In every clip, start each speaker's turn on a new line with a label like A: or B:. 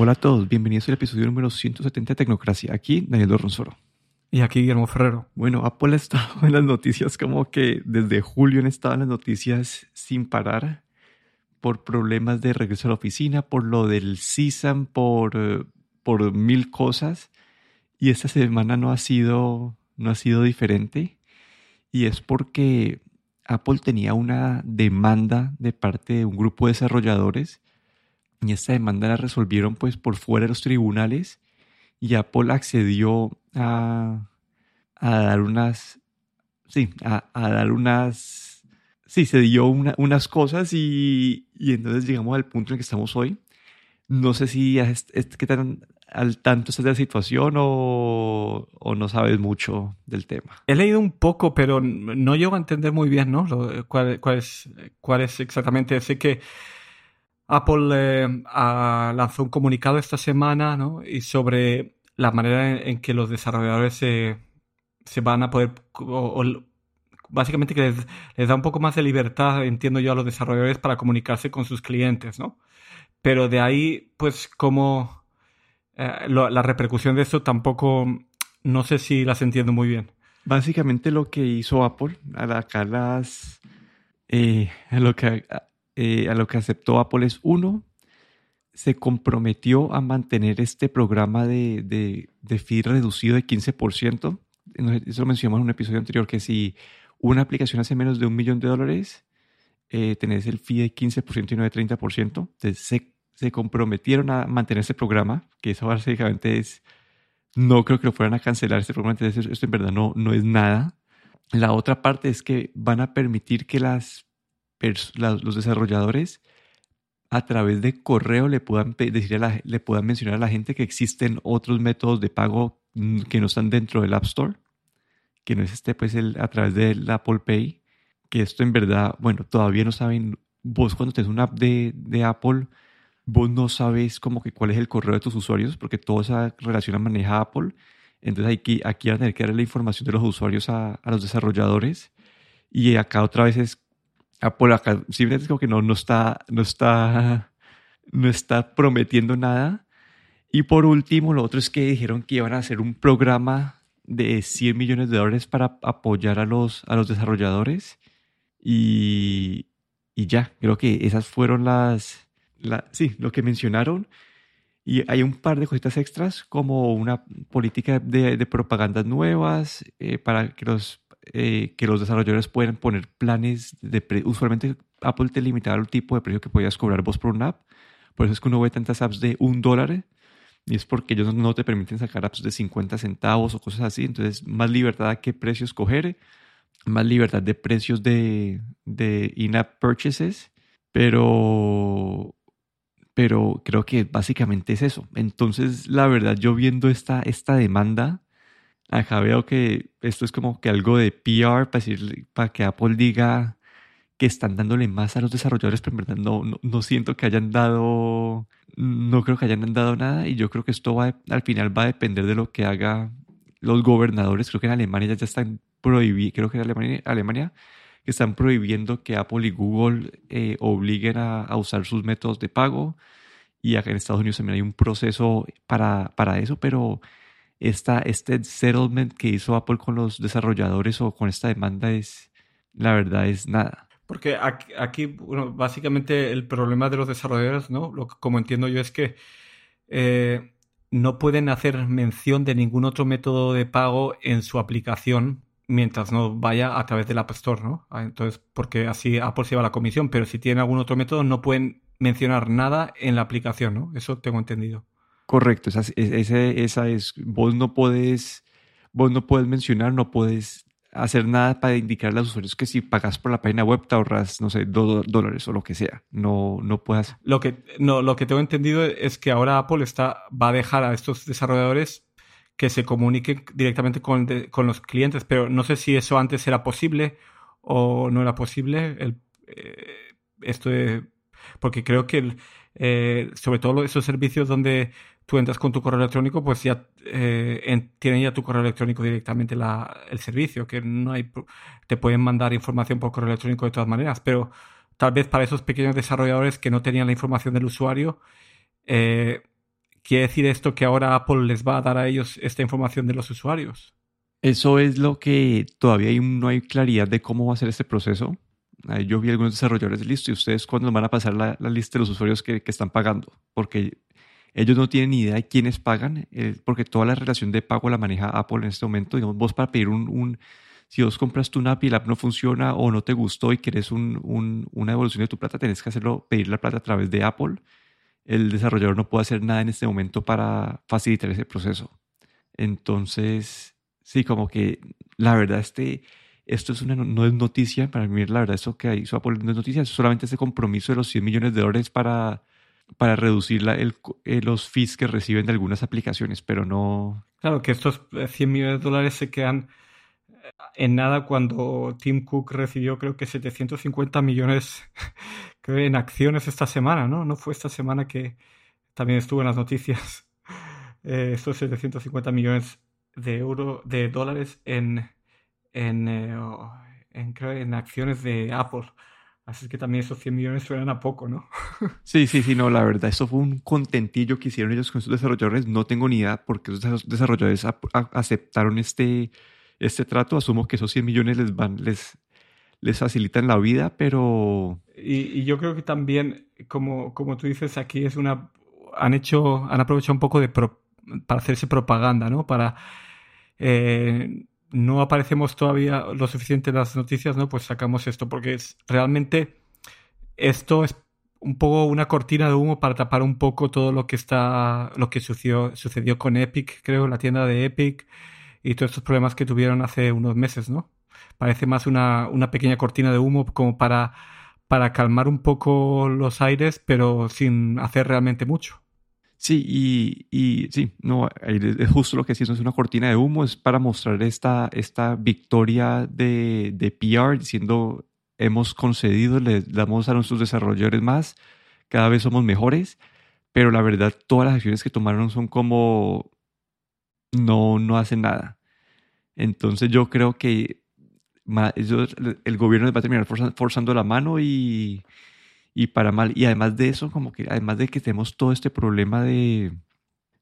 A: Hola a todos, bienvenidos al episodio número 170 de Tecnocracia. Aquí Daniel Dorronsoro.
B: Y aquí Guillermo Ferrero.
A: Bueno, Apple ha estado en las noticias como que desde julio han estado en las noticias sin parar por problemas de regreso a la oficina, por lo del CISAM, por, eh, por mil cosas. Y esta semana no ha sido, no ha sido diferente. Y es porque Apple tenía una demanda de parte de un grupo de desarrolladores y esta demanda la resolvieron pues por fuera de los tribunales y Apple accedió a, a dar unas, sí, a, dar unas, sí, se dio unas cosas y, y, entonces llegamos al punto en el que estamos hoy. No sé si es, qué tan al tanto estás de la situación o, o, no sabes mucho del tema.
B: He leído un poco, pero no llego a entender muy bien, ¿no? cuál, cuál, es, cuál es exactamente. Sé que Apple eh, lanzó un comunicado esta semana ¿no? y sobre la manera en, que los desarrolladores se, se van a poder, básicamente que les, da un poco más de libertad, entiendo yo, a los desarrolladores para comunicarse con sus clientes, ¿no? Pero de ahí, pues, como eh, la repercusión de eso tampoco, no sé si las entiendo muy bien.
A: Básicamente lo que hizo Apple, acá las, eh, lo que eh, a lo que aceptó Apple es uno, se comprometió a mantener este programa de, de, de fee reducido de 15%. Eso lo mencionamos en un episodio anterior, que si una aplicación hace menos de un millón de dólares, eh, tenés el fee de 15% y no de 30%. Entonces se, se comprometieron a mantener ese programa, que eso básicamente es, no creo que lo fueran a cancelar este programa, entonces esto en verdad no, no es nada. La otra parte es que van a permitir que las los desarrolladores a través de correo le puedan, decir le puedan mencionar a la gente que existen otros métodos de pago mm, que no están dentro del App Store, que no es este pues el, a través del Apple Pay, que esto en verdad, bueno, todavía no saben, vos cuando tenés una app de, de Apple, vos no sabes como que cuál es el correo de tus usuarios, porque toda esa relación la maneja Apple, entonces aquí, aquí van a tener que darle la información de los usuarios a, a los desarrolladores, y acá otra vez es Apple acá simplemente como que no, no, está, no, está, no está prometiendo nada. Y por último, lo otro es que dijeron que iban a hacer un programa de 100 millones de dólares para apoyar a los, a los desarrolladores. Y, y ya, creo que esas fueron las, sí, lo que mencionaron. Y hay un par de cositas extras, como una política de, de propagandas nuevas eh, para que los eh, que los desarrolladores pueden poner planes de usualmente Apple te limitaba el tipo de precio que podías cobrar vos por una app. Por eso es que uno ve tantas apps de un dólar y es porque ellos no te permiten sacar apps de 50 centavos o cosas así. Entonces, más libertad a qué precio escoger, más libertad de precios de, de in-app purchases, pero, pero creo que básicamente es eso. Entonces, la verdad, yo viendo esta, esta demanda, Acá veo que esto es como que algo de PR para, decir, para que Apple diga que están dándole más a los desarrolladores, pero en verdad no, no, siento que hayan dado, no creo que hayan dado nada y yo creo que esto va, al final va a depender de lo que haga los gobernadores. Creo que en Alemania ya, están prohibidos, creo que en Alemania, Alemania están prohibiendo que Apple y Google eh, obliguen a, a, usar sus métodos de pago y acá en Estados Unidos también hay un proceso para, para eso, pero esta, este settlement que hizo Apple con los desarrolladores o con esta demanda es, la verdad, es nada.
B: Porque aquí, bueno, básicamente el problema de los desarrolladores, ¿no? Lo como entiendo yo es que eh, no pueden hacer mención de ningún otro método de pago en su aplicación mientras no vaya a través del App Store, ¿no? Ah, entonces, porque así Apple se lleva la comisión, pero si tienen algún otro método no pueden mencionar nada en la aplicación, ¿no? Eso tengo entendido.
A: Correcto, esa, esa, es, vos no puedes, vos no puedes mencionar, no puedes hacer nada para indicar a los usuarios que si pagas por la página web te ahorras, no sé, dos dólares o lo que sea. No, no puedes.
B: Lo que, no, lo que tengo entendido es que ahora Apple está, va a dejar a estos desarrolladores que se comuniquen directamente con, con los clientes, pero no sé si eso antes era posible o no era posible. El, eh, esto porque creo que eh, sobre todo esos servicios donde tú entras con tu correo electrónico, pues ya eh, tienen ya tu correo electrónico directamente el servicio, que no hay, te pueden mandar información por correo electrónico de todas maneras, pero tal vez para esos pequeños desarrolladores que no tenían la información del usuario, eh, ¿quiere decir esto que ahora Apple les va a dar a ellos esta información de los usuarios?
A: Eso es lo que todavía no hay claridad de cómo va a ser este proceso. Yo vi algunos desarrolladores, listo, y ustedes cuándo van a pasar la, lista de los usuarios que, están pagando, porque ellos no tienen ni idea de quiénes pagan, eh, porque toda la relación de pago la maneja Apple en este momento. Digamos, vos para pedir un, si vos compraste una app y la app no funciona o no te gustó y quieres una devolución de tu plata, tenés que hacerlo, pedir la plata a través de Apple. El desarrollador no puede hacer nada en este momento para facilitar ese proceso. Entonces, sí, como que la verdad, este, esto es una, no es noticia, para mí la verdad eso que hizo Apple no es noticia, es solamente ese compromiso de los 100 millones de dólares para, para reducir la, el, eh, los fees que reciben de algunas aplicaciones, pero no...
B: Claro, que estos 100 millones de dólares se quedan eh, en nada cuando Tim Cook recibió creo que 750 millones en acciones esta semana, ¿no? No fue esta semana que también estuvo en las noticias eh, estos 750 millones de euros, de dólares en en, eh, en, en acciones de Apple. Así que también esos 100 millones suenan a poco, ¿no?
A: sí, sí, sí, no, la verdad, eso fue un contentillo que hicieron ellos con sus desarrolladores. No tengo ni idea por qué esos desarrolladores aceptaron este, este trato. Asumo que esos 100 millones les van, les, les facilitan la vida, pero...
B: Y, yo creo que también, como, como tú dices, aquí es una... Han hecho, han aprovechado un poco de para hacerse propaganda, ¿no? Para... Eh, no aparecemos todavía lo suficiente en las noticias, ¿no? Pues sacamos esto, porque es, realmente esto es un poco una cortina de humo para tapar un poco todo lo que está, lo que sucedió, sucedió con Epic, creo, la tienda de Epic y todos estos problemas que tuvieron hace unos meses, ¿no? Parece más una, una pequeña cortina de humo como para, para calmar un poco los aires, pero sin hacer realmente mucho.
A: Sí, y, y, sí, no, es justo lo que sí, es una cortina de humo, es para mostrar esta, esta victoria de, de PR diciendo hemos concedido, le damos a nuestros desarrolladores más, cada vez somos mejores, pero la verdad todas las acciones que tomaron son como no, no hacen nada. Entonces yo creo que el gobierno va a terminar forzando la mano y, y para mal. Y además de eso, como que además de que tenemos todo este problema de,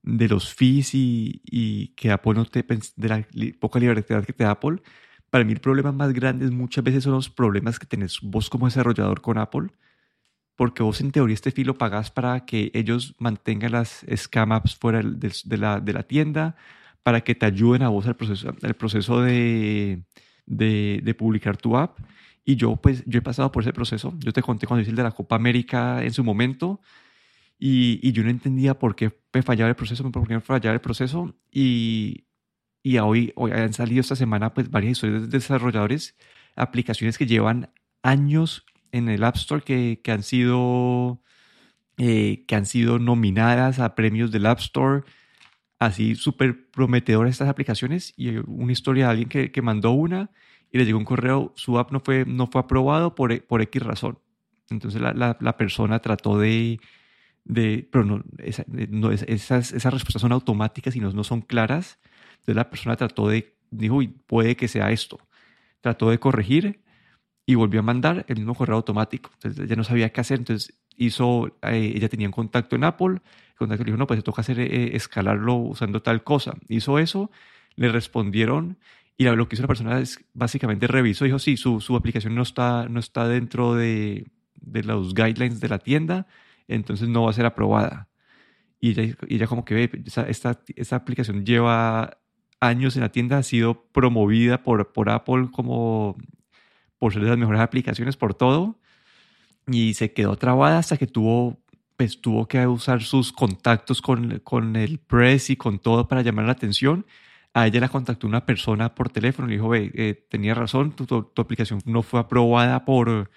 A: de los fees y, y, que Apple no te de la poca libertad que te da Apple, para mí el problema más grande muchas veces son los problemas que tenés vos como desarrollador con Apple, porque vos en teoría este fee lo pagás para que ellos mantengan las scam apps fuera de, de, la, de la tienda, para que te ayuden a vos al proceso, el proceso de, de, de publicar tu app. Y yo, pues, yo he pasado por ese proceso. Yo te conté cuando hice el de la Copa América en su momento y, y yo no entendía por qué me fallaba el proceso, por qué me fallaba el proceso. Y, y hoy, hoy han salido esta semana, pues, varias historias de desarrolladores, aplicaciones que llevan años en el App Store que, que han sido eh, que han sido nominadas a premios del App Store, así súper prometedoras estas aplicaciones. Y una historia de alguien que, que mandó una y le llegó un correo, su app no fue, no fue aprobado por, por X razón. Entonces la, la, persona trató de, de pero no, no esas, esas respuestas son automáticas y no, no son claras. Entonces la persona trató de, dijo, puede que sea esto. Trató de corregir y volvió a mandar el mismo correo automático. Entonces ya no sabía qué hacer. Entonces hizo, eh, ella tenía un contacto en Apple. El contacto le dijo, no, pues te toca hacer, eh, escalarlo usando tal cosa. Hizo eso, le respondieron y lo que hizo la persona es básicamente revisó dijo, sí, su, su aplicación no está, no está dentro de, de, los guidelines de la tienda, entonces no va a ser aprobada. Y ella, y ella como que ve, esta, esta, aplicación lleva años en la tienda, ha sido promovida por, por Apple como por ser de las mejores aplicaciones, por todo, y se quedó trabada hasta que tuvo, pues, tuvo que usar sus contactos con, con el press y con todo para llamar la atención a ella la contactó una persona por teléfono y le dijo, ve, eh, tenía razón, tu, tu, aplicación no fue aprobada por,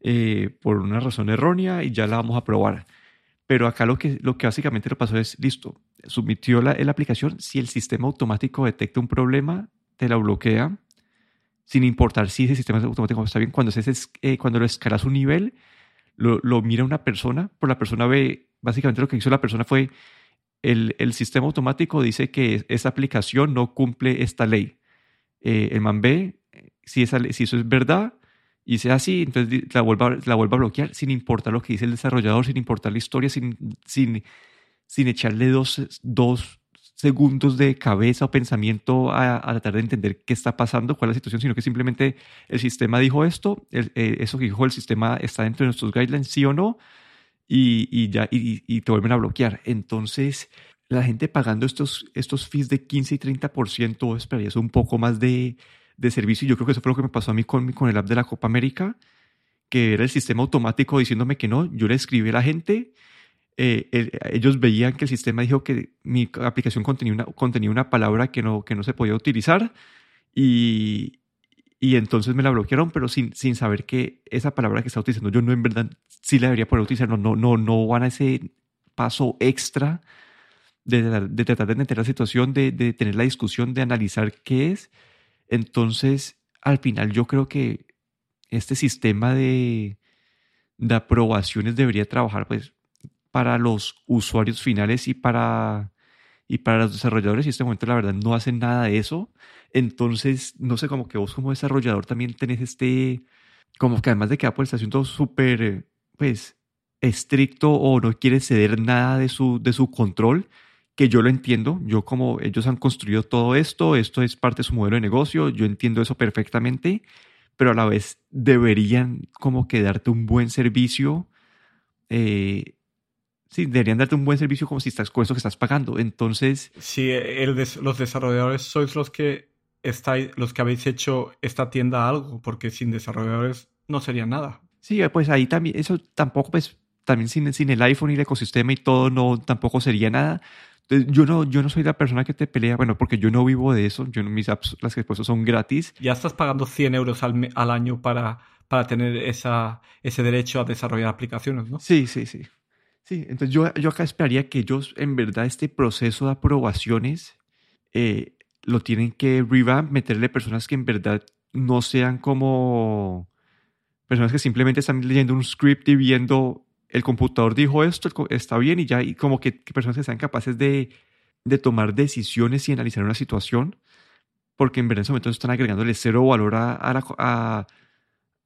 A: eh, por una razón errónea y ya la vamos a aprobar. Pero acá lo que, lo que básicamente le pasó es, listo, sumitió la, la aplicación, si el sistema automático detecta un problema, te la bloquea, sin importar si ese sistema automático está bien. Cuando, es, eh, cuando lo escalas un nivel, lo, lo mira una persona, por la persona ve, básicamente lo que hizo la persona fue el, el, sistema automático dice que esa aplicación no cumple esta ley. Eh, el man ve si, esa, si eso es verdad y sea así, entonces la vuelva, la vuelva a bloquear sin importar lo que dice el desarrollador, sin importar la historia, sin, sin, sin echarle dos, dos segundos de cabeza o pensamiento a, tratar de entender qué está pasando, cuál es la situación, sino que simplemente el sistema dijo esto, eh, eso que dijo el sistema está dentro de nuestros guidelines, sí o no, y, ya, y, te vuelven a bloquear. Entonces, la gente pagando estos, estos fees de 15 y 30%, esperarías un poco más de, de servicio. Yo creo que eso fue lo que me pasó a mí con, con el app de la Copa América, que era el sistema automático diciéndome que no. Yo le escribí a la gente eh, ellos veían que el sistema dijo que mi aplicación contenía una, contenía una palabra que no, que no se podía utilizar y, y entonces me la bloquearon, pero sin, sin saber que esa palabra que está utilizando yo no en verdad sí la debería poder utilizar, no, no, no, no van a ese paso extra de, de tratar de entender la situación, de, de tener la discusión, de analizar qué es. Entonces, al final yo creo que este sistema de, de aprobaciones debería trabajar pues para los usuarios finales y para, y para los desarrolladores. Y este momento, la verdad, no hacen nada de eso. Entonces, no sé, como que vos como desarrollador también tenés este, como que además de que Apple está haciendo súper, pues, estricto o no quiere ceder nada de su, de su control, que yo lo entiendo. Yo como ellos han construido todo esto, esto es parte de su modelo de negocio, yo entiendo eso perfectamente, pero a la vez deberían como que darte un buen servicio eh, Sí, deberían darte un buen servicio como si estás con eso que estás pagando. Entonces.
B: Sí, el los desarrolladores sois los que estáis, los que habéis hecho esta tienda algo, porque sin desarrolladores no sería nada.
A: Sí, pues ahí también, eso tampoco, pues, también sin, sin el iPhone y el ecosistema y todo, no, tampoco sería nada. Entonces, yo no, yo no soy la persona que te pelea, bueno, porque yo no vivo de eso, yo mis apps, las que he puesto son gratis.
B: Ya estás pagando 100 euros al, al año para, para tener esa, ese derecho a desarrollar aplicaciones, ¿no?
A: Sí, sí, sí. Sí, entonces yo, yo acá esperaría que ellos, en verdad, este proceso de aprobaciones eh, lo tienen que revamp, meterle personas que en verdad no sean como personas que simplemente están leyendo un script y viendo el computador dijo esto, está bien y ya, y como que, personas que sean capaces de, de, tomar decisiones y analizar una situación, porque en verdad en ese momento están agregándole cero valor a, a, la,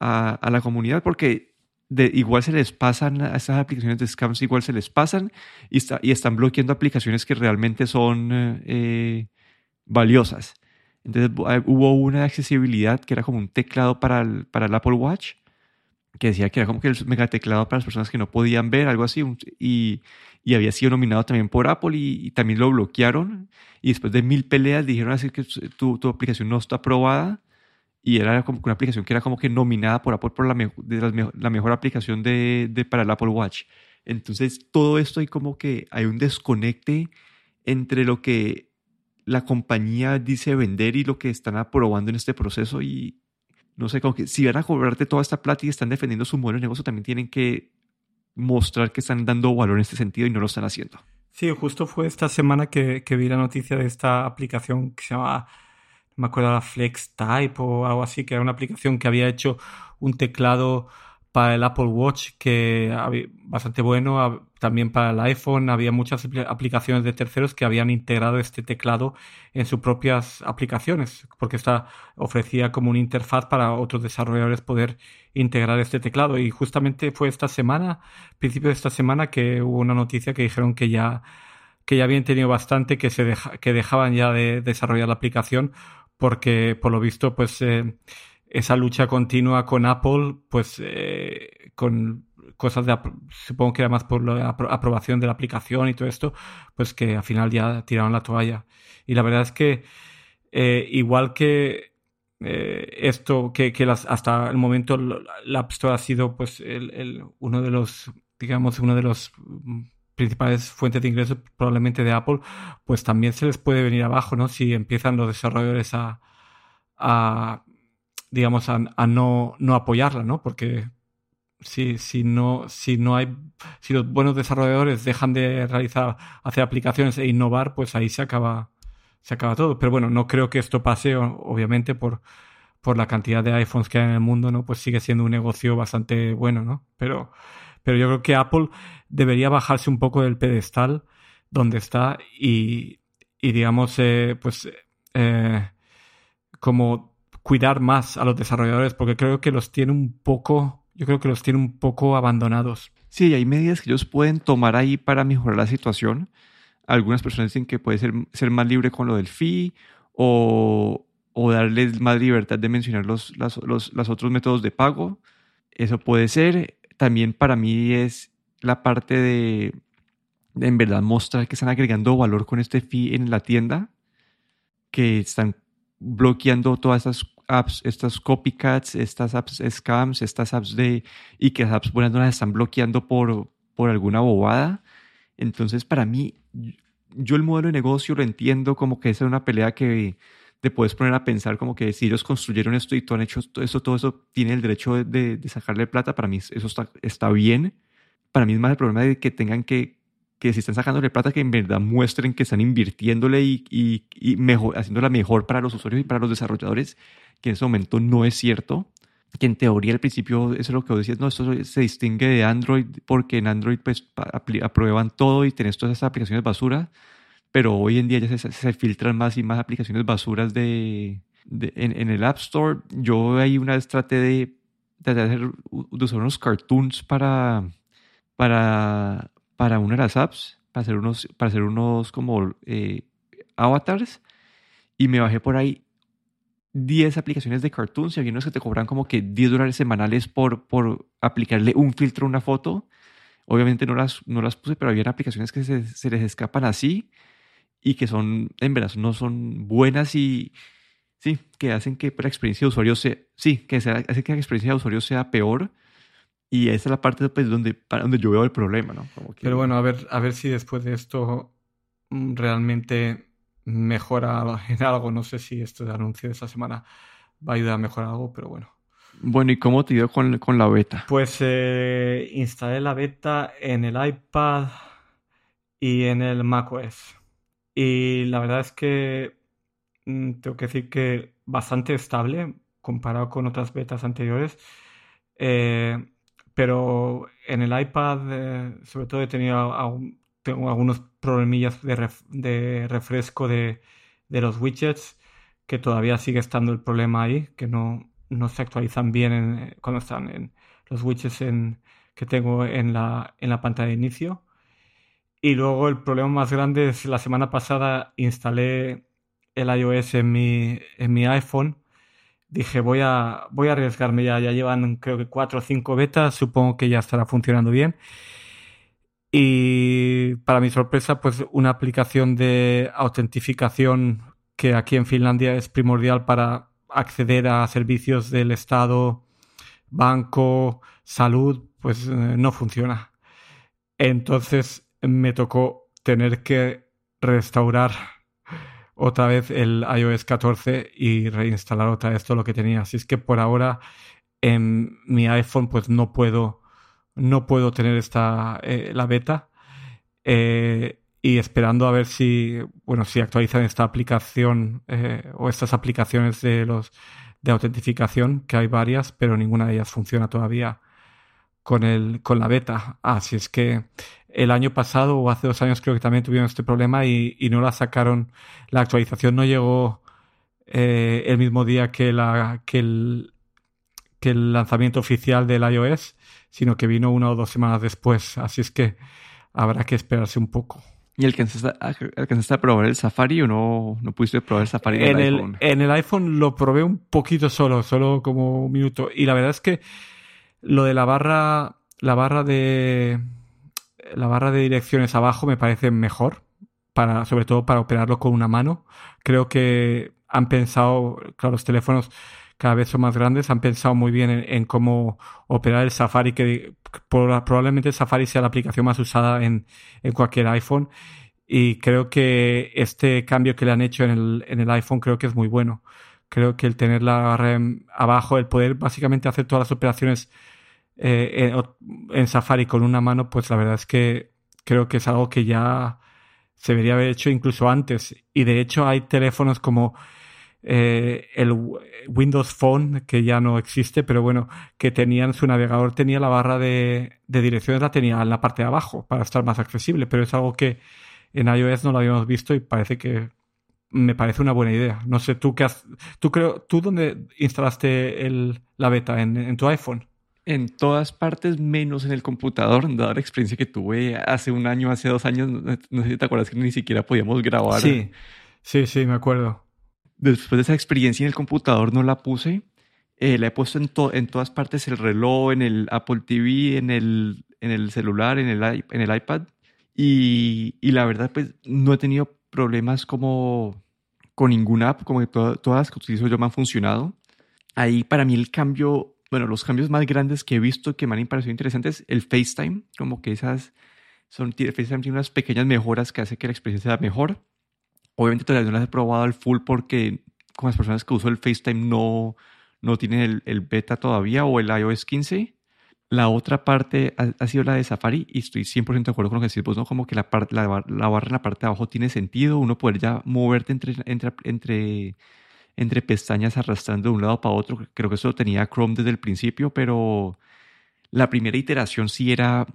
A: a, a la comunidad, porque igual se les pasan a estas aplicaciones de scams, igual se les pasan y, está, y están bloqueando aplicaciones que realmente son eh, valiosas. Entonces hubo una accesibilidad que era como un teclado para el, para el Apple Watch, que decía que era como que el mega teclado para las personas que no podían ver, algo así, y, y había sido nominado también por Apple y, también lo bloquearon. Y después de mil peleas dijeron así que tu, tu aplicación no está aprobada y era como una aplicación que era como que nominada por Apple por la, de la mejor aplicación de, de, para el Apple Watch. Entonces, todo esto hay como que hay un desconecte entre lo que la compañía dice vender y lo que están aprobando en este proceso y no sé, como que si van a cobrarte toda esta plata y están defendiendo su modelo de negocio, también tienen que mostrar que están dando valor en este sentido y no lo están haciendo.
B: Sí, justo fue esta semana que, que vi la noticia de esta aplicación que se llama me acuerdo la Flex Type o algo así, que era una aplicación que había hecho un teclado para el Apple Watch que bastante bueno, también para el iPhone, había muchas aplicaciones de terceros que habían integrado este teclado en sus propias aplicaciones, porque esta ofrecía como una interfaz para otros desarrolladores poder integrar este teclado. Y justamente fue esta semana, principio de esta semana, que hubo una noticia que dijeron que ya que ya habían tenido bastante, que se que dejaban ya de desarrollar la aplicación porque por lo visto, pues eh, esa lucha continua con Apple, pues eh, con cosas de, supongo que era más por la aprobación de la aplicación y todo esto, pues que al final ya tiraron la toalla. Y la verdad es que eh, igual que esto, que, que las, hasta el momento la App Store ha sido pues el, uno de los, digamos, uno de los principales fuentes de ingresos probablemente de Apple, pues también se les puede venir abajo, ¿no? Si empiezan los desarrolladores a, digamos, a, no, no apoyarla, ¿no? Porque si, si, no, si no hay, si los buenos desarrolladores dejan de realizar, hacer aplicaciones e innovar, pues ahí se acaba, se acaba todo. Pero bueno, no creo que esto pase, obviamente, por, por la cantidad de iPhones que hay en el mundo, ¿no? Pues sigue siendo un negocio bastante bueno, ¿no? Pero, pero yo creo que Apple debería bajarse un poco del pedestal donde está y, y digamos, eh, pues, eh, como cuidar más a los desarrolladores, porque creo que los tiene un poco, yo creo que los tiene un poco abandonados.
A: Sí, hay medidas que ellos pueden tomar ahí para mejorar la situación. Algunas personas dicen que puede ser, ser más libre con lo del fee o, o darles más libertad de mencionar los, los, los, otros métodos de pago. Eso puede ser. También para mí es la parte de, en verdad mostrar que están agregando valor con este fee en la tienda, que están bloqueando todas estas apps, estas copycats, estas apps scams, estas apps de y que las apps buenas no las están bloqueando por, por alguna bobada. Entonces, para mí, yo el modelo de negocio lo entiendo como que esa es una pelea que te puedes poner a pensar como que si ellos construyeron esto y todo han hecho eso, todo eso tiene el derecho de, sacarle plata, para mí eso está, está bien. Para mí es más el problema de que tengan que, que si están sacándole plata, que en verdad muestren que están invirtiéndole y, y, mejor, haciéndola mejor para los usuarios y para los desarrolladores, que en ese momento no es cierto. Que en teoría al principio, eso es lo que vos decías, no, esto se distingue de Android porque en Android pues aprueban todo y tenés todas esas aplicaciones basura pero hoy en día ya se, filtran más y más aplicaciones basuras de, en, el App Store. Yo ahí una vez traté de, de, hacer, usar unos cartoons para, para, para una de las apps, para hacer unos, para hacer unos como eh, avatars, y me bajé por ahí 10 aplicaciones de cartoons y había unos que te cobran como que 10 dólares semanales por, por aplicarle un filtro a una foto. Obviamente no las, no las puse, pero había aplicaciones que se, se les escapan así y que son, en verdad, no son buenas y sí, que hacen que la experiencia de usuario sea, sí, que sea, hace que la experiencia de usuario sea peor. Y esa es la parte pues, donde, donde yo veo el problema, ¿no?
B: Pero bueno, a ver, a ver si después de esto mm, realmente mejora en algo. No sé si esto de anuncio de esta semana va a ayudar a mejorar algo, pero bueno.
A: Bueno, ¿y cómo te dio con, con la beta?
B: Pues eh, instalé la beta en el iPad y en el macOS. Y la verdad es que mm, tengo que decir que bastante estable comparado con otras betas anteriores. Eh, pero en el iPad, eh, sobre todo, he tenido tengo algunos problemillas de, refresco de, los widgets, que todavía sigue estando el problema ahí, que no, no se actualizan bien cuando están en los widgets que tengo en la, en la pantalla de inicio. Y luego el problema más grande es la semana pasada instalé el iOS en mi, en mi iPhone. Dije, voy a, voy a arriesgarme ya. Ya llevan creo que cuatro o cinco betas. Supongo que ya estará funcionando bien. Y para mi sorpresa, pues una aplicación de autentificación que aquí en Finlandia es primordial para acceder a servicios del Estado, banco, salud, pues eh, no funciona. Entonces me tocó tener que restaurar otra vez el iOS 14 y reinstalar otra vez todo lo que tenía. Así es que por ahora en mi iPhone pues no puedo no puedo tener esta eh, la beta eh, y esperando a ver si bueno si actualizan esta aplicación eh, o estas aplicaciones de los de autentificación que hay varias pero ninguna de ellas funciona todavía con el con la beta así es que el año pasado o hace dos años creo que también tuvieron este problema y, no la sacaron. La actualización no llegó eh, el mismo día que, la, que, el, que el lanzamiento oficial del iOS, sino que vino una o dos semanas después. Así es que habrá que esperarse un poco.
A: ¿Y alcanzaste, a probar el Safari o no, no pudiste probar el Safari
B: en, el, iPhone? En el iPhone lo probé un poquito solo, solo como un minuto. Y la verdad es que lo de la barra, la barra de, la barra de direcciones abajo me parece mejor, para, sobre todo para operarlo con una mano. Creo que han pensado, claro, los teléfonos cada vez son más grandes, han pensado muy bien en, cómo operar el Safari, que probablemente el Safari sea la aplicación más usada en, cualquier iPhone. Y creo que este cambio que le han hecho en el, en el iPhone creo que es muy bueno. Creo que el tener la barra abajo, el poder básicamente hacer todas las operaciones eh, en, Safari con una mano, pues la verdad es que creo que es algo que ya se debería haber hecho incluso antes. Y de hecho hay teléfonos como eh, el Windows Phone, que ya no existe, pero bueno, que tenían su navegador, tenía la barra de, direcciones, la tenía en la parte de abajo para estar más accesible, pero es algo que en iOS no lo habíamos visto y parece que me parece una buena idea. No sé, tú qué has, tú creo, tú dónde instalaste el, la beta en, en tu iPhone?
A: En todas partes, menos en el computador, dada la experiencia que tuve hace un año, hace dos años, no, sé si te acuerdas que ni siquiera podíamos grabar.
B: Sí, sí, sí, me acuerdo.
A: Después de esa experiencia en el computador no la puse. Eh, la he puesto en, en todas partes, el reloj, en el Apple TV, en el, en el celular, en el, en el iPad. Y, y la verdad, pues no he tenido problemas como con ninguna app, como que todas las que utilizo yo me han funcionado. Ahí para mí el cambio, bueno, los cambios más grandes que he visto que me han parecido interesantes, el FaceTime, como que esas son, FaceTime tiene unas pequeñas mejoras que hace que la experiencia sea mejor. Obviamente todavía no las he probado al full porque con las personas que uso el FaceTime no, no tienen el, el beta todavía o el iOS 15 la otra parte ha, sido la de Safari y estoy 100% de acuerdo con lo que decís vos, ¿no? Como que la, parte, la, barra en la parte de abajo tiene sentido, uno poder ya moverte entre, entre, entre, entre pestañas arrastrando de un lado para otro. Creo que eso lo tenía Chrome desde el principio, pero la primera iteración sí era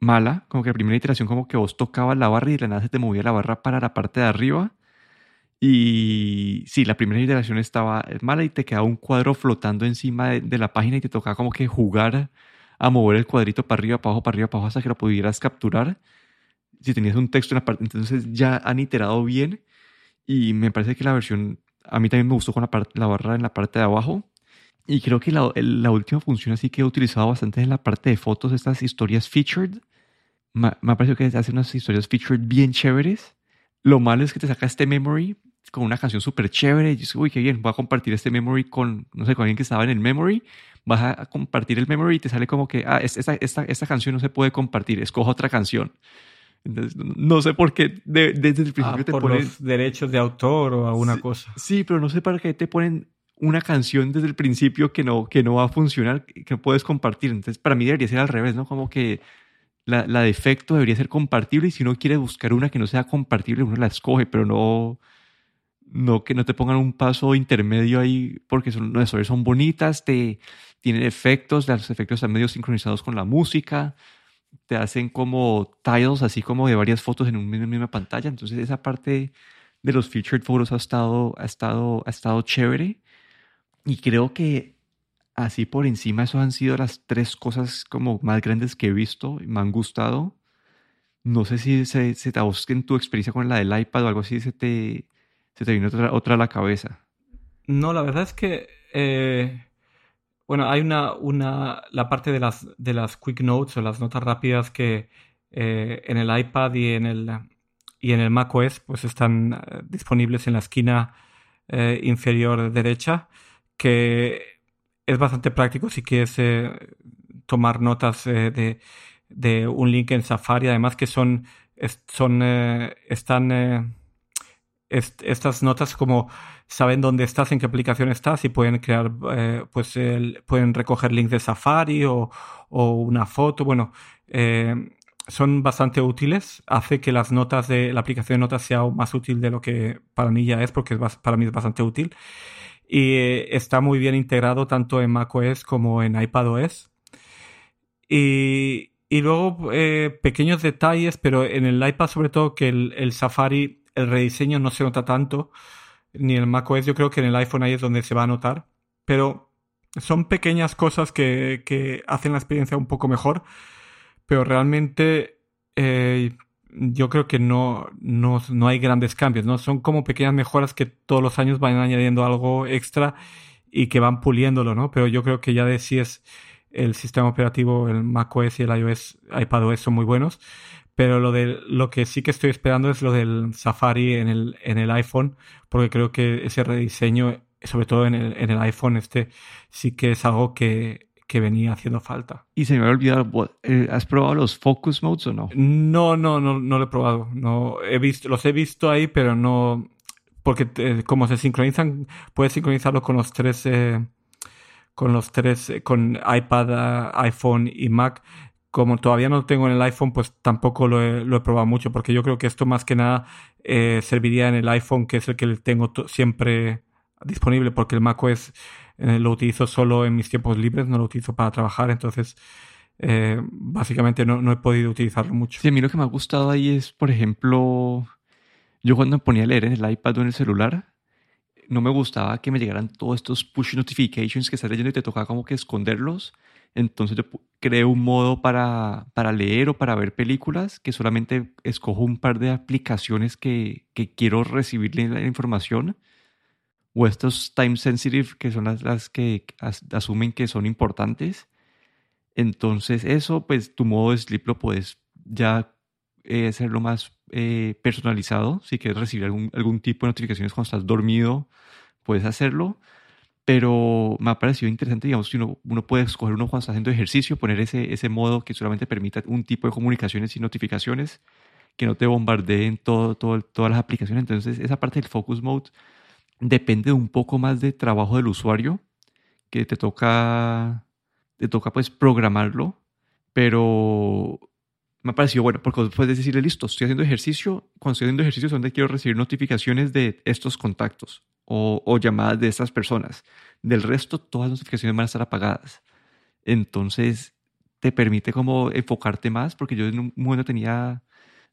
A: mala, como que la primera iteración como que vos tocabas la barra y de la nada se te movía la barra para la parte de arriba y sí, la primera iteración estaba mala y te quedaba un cuadro flotando encima de, la página y te tocaba como que jugar a mover el cuadrito para arriba, para abajo, para arriba, para abajo hasta que lo pudieras capturar. Si tenías un texto en la parte, entonces ya han iterado bien y me parece que la versión, a mí también me gustó con la, la barra en la parte de abajo. Y creo que la, la, última función así que he utilizado bastante en la parte de fotos, estas historias featured. Me, me ha parecido que hace unas historias featured bien chéveres. Lo malo es que te saca este memory, con una canción súper chévere. Y yo uy, qué bien, voy a compartir este memory con, no sé, con alguien que estaba en el memory. Vas a compartir el memory y te sale como que, ah, esta, esta, esta canción no se puede compartir, escoja otra canción. Entonces, no sé por qué desde el principio
B: ah, te por ponen... los derechos de autor o alguna cosa.
A: Sí, pero no sé para qué te ponen una canción desde el principio que no, que no va a funcionar, que puedes compartir. Entonces, para mí debería ser al revés, ¿no? Como que la, la defecto debería ser compartible y si uno quiere buscar una que no sea compartible, uno la escoge, pero no no que no te pongan un paso intermedio ahí porque son, historias son bonitas, te tienen efectos, los efectos están medio sincronizados con la música, te hacen como tiles así como de varias fotos en una misma pantalla, entonces esa parte de los featured photos ha estado, ha estado, ha estado chévere y creo que así por encima eso han sido las tres cosas como más grandes que he visto y me han gustado. No sé si se, se te en tu experiencia con la del iPad o algo así, se te, se te vino otra, a la cabeza.
B: No, la verdad es que, eh, bueno, hay una, una, la parte de las, de las quick notes o las notas rápidas que eh, en el iPad y en el, y en el macOS pues están eh, disponibles en la esquina inferior derecha, que es bastante práctico si quieres tomar notas de, de, un link en Safari, además que son, son están estas notas como saben dónde estás, en qué aplicación estás y pueden crear, eh, pues pueden recoger links de Safari o, una foto. Bueno, eh, son bastante útiles. Hace que las notas de la aplicación de notas sea más útil de lo que para mí ya es, porque para mí es bastante útil. Y eh, está muy bien integrado tanto en macOS como en iPadOS. Y, y luego pequeños detalles, pero en el iPad sobre todo que el Safari el rediseño no se nota tanto, ni el macOS, yo creo que en el iPhone ahí es donde se va a notar, pero son pequeñas cosas que, hacen la experiencia un poco mejor, pero realmente eh, yo creo que no, no, hay grandes cambios, ¿no? Son como pequeñas mejoras que todos los años van añadiendo algo extra y que van puliéndolo, ¿no? Pero yo creo que ya de si es el sistema operativo, el macOS y el iOS, iPadOS son muy buenos. Pero lo, de, lo que sí que estoy esperando es lo del Safari en el, en el iPhone, porque creo que ese rediseño, sobre todo en el, en el iPhone este, sí que es algo que, que venía haciendo falta.
A: Y se me ha olvidado, eh, ¿has probado los Focus Modes o no?
B: No, no, no, no lo he probado. No, he visto, los he visto ahí, pero no, porque eh, como se sincronizan, puedes sincronizarlo con los tres, eh, con los tres, con iPad, iPhone y Mac como todavía no lo tengo en el iPhone, pues tampoco lo he, probado mucho, porque yo creo que esto más que nada eh, serviría en el iPhone, que es el que tengo siempre disponible, porque el macOS eh, lo utilizo solo en mis tiempos libres, no lo utilizo para trabajar, entonces eh, básicamente no, he podido utilizarlo mucho.
A: Sí, a mí lo que me ha gustado ahí es, por ejemplo, yo cuando me ponía a leer en el iPad o en el celular, no me gustaba que me llegaran todos estos push notifications que estás leyendo y te tocaba como que esconderlos Entonces yo creé un modo para, para leer o para ver películas que solamente escojo un par de aplicaciones que, que quiero recibir la información o estos time sensitive que son las, las que asumen que son importantes. Entonces eso, pues tu modo de sleep lo puedes ya eh, hacerlo más eh, personalizado. Si quieres recibir algún, algún tipo de notificaciones cuando estás dormido, puedes hacerlo pero me ha parecido interesante, digamos, que uno, uno, puede escoger uno cuando está haciendo ejercicio, poner ese, ese modo que solamente permita un tipo de comunicaciones y notificaciones, que no te bombardeen todo, todo, todas las aplicaciones. Entonces, esa parte del focus mode depende un poco más de trabajo del usuario, que te toca, te toca pues programarlo, pero me ha parecido bueno, porque puedes decirle, listo, estoy haciendo ejercicio, cuando estoy haciendo ejercicio es donde quiero recibir notificaciones de estos contactos o, llamadas de estas personas. Del resto, todas las notificaciones van a estar apagadas. Entonces, te permite como enfocarte más, porque yo en un momento tenía,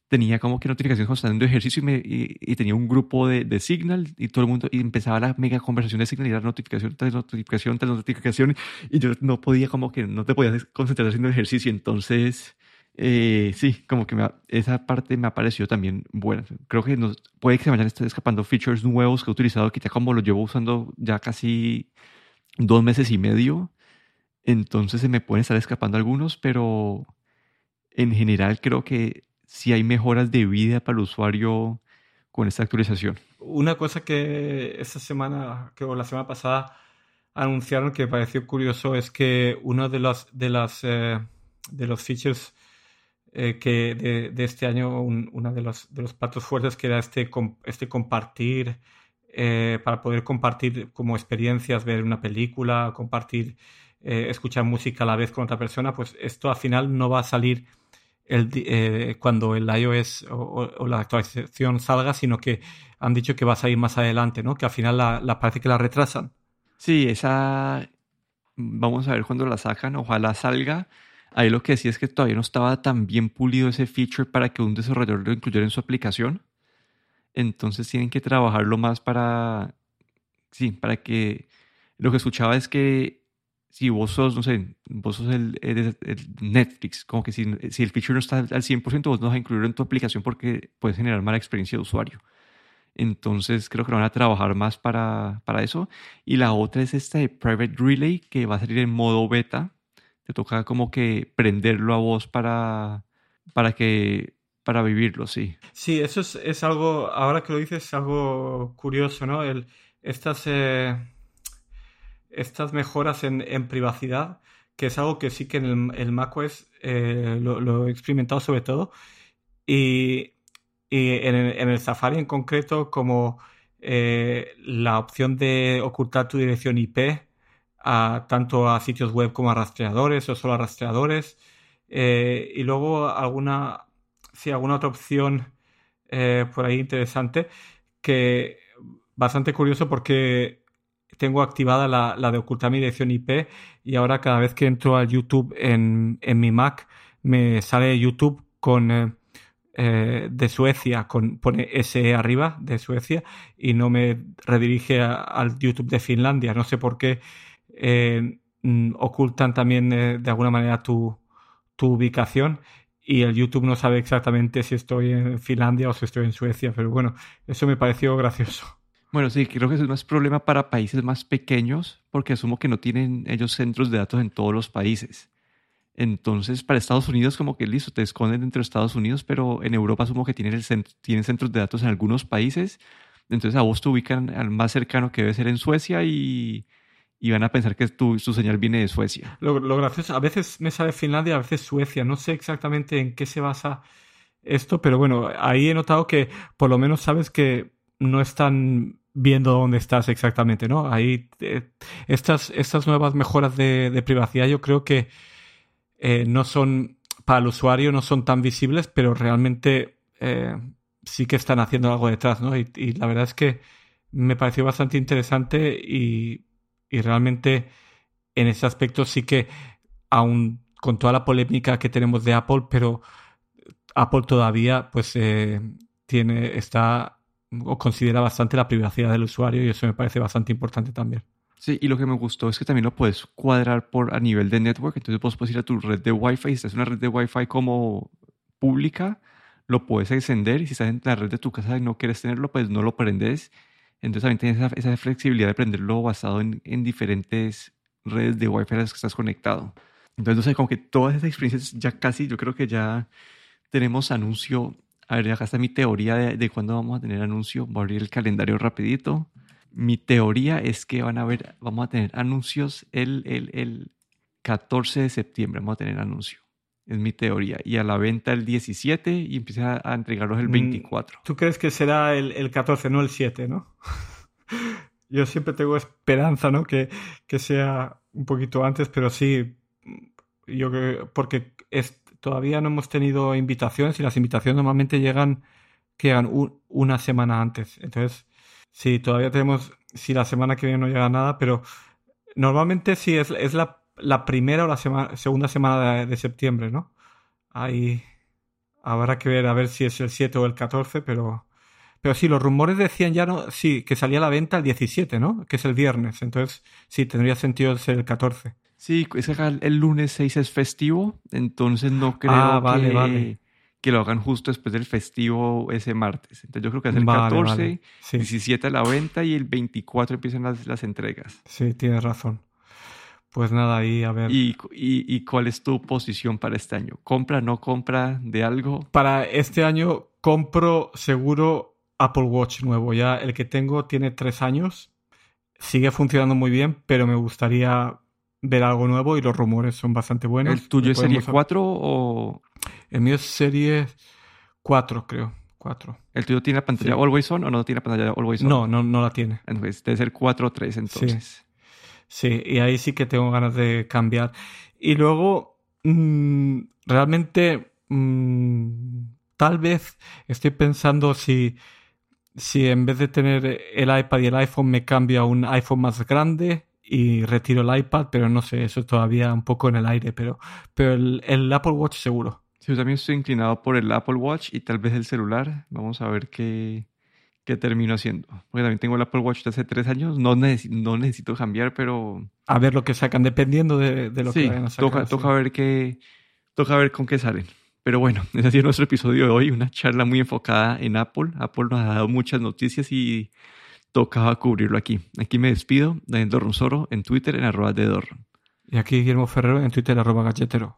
A: tenía como que notificaciones constantes de ejercicio y, me, y, tenía un grupo de, de, Signal y todo el mundo, y empezaba la mega conversación de Signal y era notificación tras notificación tras notificación y yo no podía como que no te podías concentrar haciendo ejercicio. Entonces, eh, sí, como que esa parte me ha parecido también buena. Creo que nos, puede que se vayan escapando features nuevos que he utilizado, que ya como lo llevo usando ya casi dos meses y medio. Entonces se me pueden estar escapando algunos, pero en general creo que sí hay mejoras de vida para el usuario con esta actualización.
B: Una cosa que esta semana, que o la semana pasada anunciaron que me pareció curioso es que uno de los, de las, eh, de los features eh, que de, este año uno de los, de los platos fuertes que era este, este compartir, eh, para poder compartir como experiencias, ver una película, compartir, eh, escuchar música a la vez con otra persona, pues esto al final no va a salir el, cuando el iOS o, la actualización salga, sino que han dicho que va a salir más adelante, ¿no? Que al final la, la parece que la retrasan.
A: Sí, esa vamos a ver cuándo la sacan, ojalá salga Ahí lo que decía es que todavía no estaba tan bien pulido ese feature para que un desarrollador lo incluyera en su aplicación. Entonces tienen que trabajarlo más para, sí, para que lo que escuchaba es que si vos sos, no sé, vos sos el, Netflix, como que si, el feature no está al 100%, vos no vas a incluirlo en tu aplicación porque puedes generar mala experiencia de usuario. Entonces creo que lo van a trabajar más para, para eso. Y la otra es esta de Private Relay que va a salir en modo beta te toca como que prenderlo a vos para, para que para vivirlo, sí.
B: Sí, eso es, es algo, ahora que lo dices, es algo curioso, ¿no? El, estas, eh, estas mejoras en, en, privacidad, que es algo que sí que en el, el macOS eh, lo, he experimentado sobre todo, y, y en, el, Safari en concreto, como eh, la opción de ocultar tu dirección IP, a, tanto a sitios web como a rastreadores o solo a rastreadores. Eh, y luego alguna, sí, alguna otra opción eh, por ahí interesante que bastante curioso porque tengo activada la, la, de ocultar mi dirección IP y ahora cada vez que entro a YouTube en, en mi Mac me sale YouTube con eh, de Suecia, con, pone SE arriba de Suecia y no me redirige al YouTube de Finlandia. No sé por qué eh, mm, ocultan también eh, de alguna manera tu, tu, ubicación y el YouTube no sabe exactamente si estoy en Finlandia o si estoy en Suecia, pero bueno, eso me pareció gracioso.
A: Bueno, sí, creo que es problema para países más pequeños porque asumo que no tienen ellos centros de datos en todos los países. Entonces, para Estados Unidos, como que listo, te esconden dentro de Estados Unidos, pero en Europa asumo que tienen, el tienen centros de datos en algunos países. Entonces, a vos te ubican al más cercano que debe ser en Suecia y, y van a pensar que tu, su señal viene de Suecia.
B: Lo, gracioso, a veces me sale Finlandia, a veces Suecia. No sé exactamente en qué se basa esto, pero bueno, ahí he notado que por lo menos sabes que no están viendo dónde estás exactamente, ¿no? Ahí eh, estas, estas nuevas mejoras de, privacidad yo creo que eh, no son, para el usuario no son tan visibles, pero realmente eh, sí que están haciendo algo detrás, ¿no? Y la verdad es que me pareció bastante interesante y y realmente en ese aspecto sí que, aún con toda la polémica que tenemos de Apple, pero Apple todavía pues eh, tiene, está o considera bastante la privacidad del usuario y eso me parece bastante importante también.
A: Sí, y lo que me gustó es que también lo puedes cuadrar por a nivel de network. Entonces vos puedes ir a tu red de Wi-Fi. Si estás en una red de Wi-Fi como pública, lo puedes encender. Y si estás en la red de tu casa y no quieres tenerlo, pues no lo prendes. Entonces también tienes esa, flexibilidad de prenderlo basado en, en, diferentes redes de Wi-Fi a las que estás conectado. Entonces, no sé, como que todas esas experiencias ya casi, yo creo que ya tenemos anuncio. A ver, acá está mi teoría de, de cuándo vamos a tener anuncio. Voy a abrir el calendario rapidito mi teoría es que van a ver, vamos a tener anuncios el, el, el 14 de septiembre, vamos a tener anuncio. Es mi teoría. Y a la venta el 17 y empieza a entregarlos el 24.
B: Mm, ¿Tú crees que será el, el 14, no el 7, no? Yo siempre tengo esperanza, ¿no? Que, que, sea un poquito antes, pero sí, yo creo, porque es, todavía no hemos tenido invitaciones y las invitaciones normalmente llegan, que llegan una semana antes. Entonces, Sí, todavía tenemos, si la semana que viene no llega nada, pero normalmente sí es, es la, la, primera o la segunda semana de, septiembre, ¿no? Ahí habrá que ver a ver si es el 7 o el 14, pero, pero sí, los rumores decían ya, no, sí, que salía a la venta el 17, ¿no? Que es el viernes, entonces sí, tendría sentido ser el 14.
A: Sí, es el lunes 6 es festivo, entonces no creo ah, vale, que... Vale que lo hagan justo después del festivo ese martes. Entonces yo creo que es el 14, 17 a la venta y el 24 empiezan las, las entregas.
B: Sí, tienes razón. Pues nada, ahí a ver.
A: ¿Y, y, y cuál es tu posición para este año? ¿Compra, no compra de algo?
B: Para este año compro seguro Apple Watch nuevo. Ya el que tengo tiene tres años. Sigue funcionando muy bien, pero me gustaría ver algo nuevo y los rumores son bastante buenos.
A: ¿El tuyo es serie 4 o...?
B: El mío es serie 4, creo. 4.
A: ¿El tuyo tiene la pantalla Always On o no tiene pantalla Always On?
B: No, no, no la tiene.
A: Entonces, debe ser 4 o 3 entonces.
B: Sí. Sí. y ahí sí que tengo ganas de cambiar. Y luego, mmm, realmente, mmm, tal vez estoy pensando si, si en vez de tener el iPad y el iPhone me cambio a un iPhone más grande y retiro el iPad, pero no sé, eso todavía un poco en el aire, pero, pero el, el Apple Watch seguro.
A: Sí, yo también estoy inclinado por el Apple Watch y tal vez el celular. Vamos a ver qué, qué termino haciendo. Porque también tengo el Apple Watch de hace tres años. No, necesito, no necesito cambiar, pero...
B: A ver lo que sacan, dependiendo de, de lo que vayan a sacar.
A: Toca, toca, ver qué, toca ver con qué salen. Pero bueno, ese ha sido nuestro episodio de hoy. Una charla muy enfocada en Apple. Apple nos ha dado muchas noticias y tocaba cubrirlo aquí. Aquí me despido, Daniel Dorronsoro en Twitter en arroba de Dorron.
B: Y aquí Guillermo Ferrero en Twitter arroba galletero.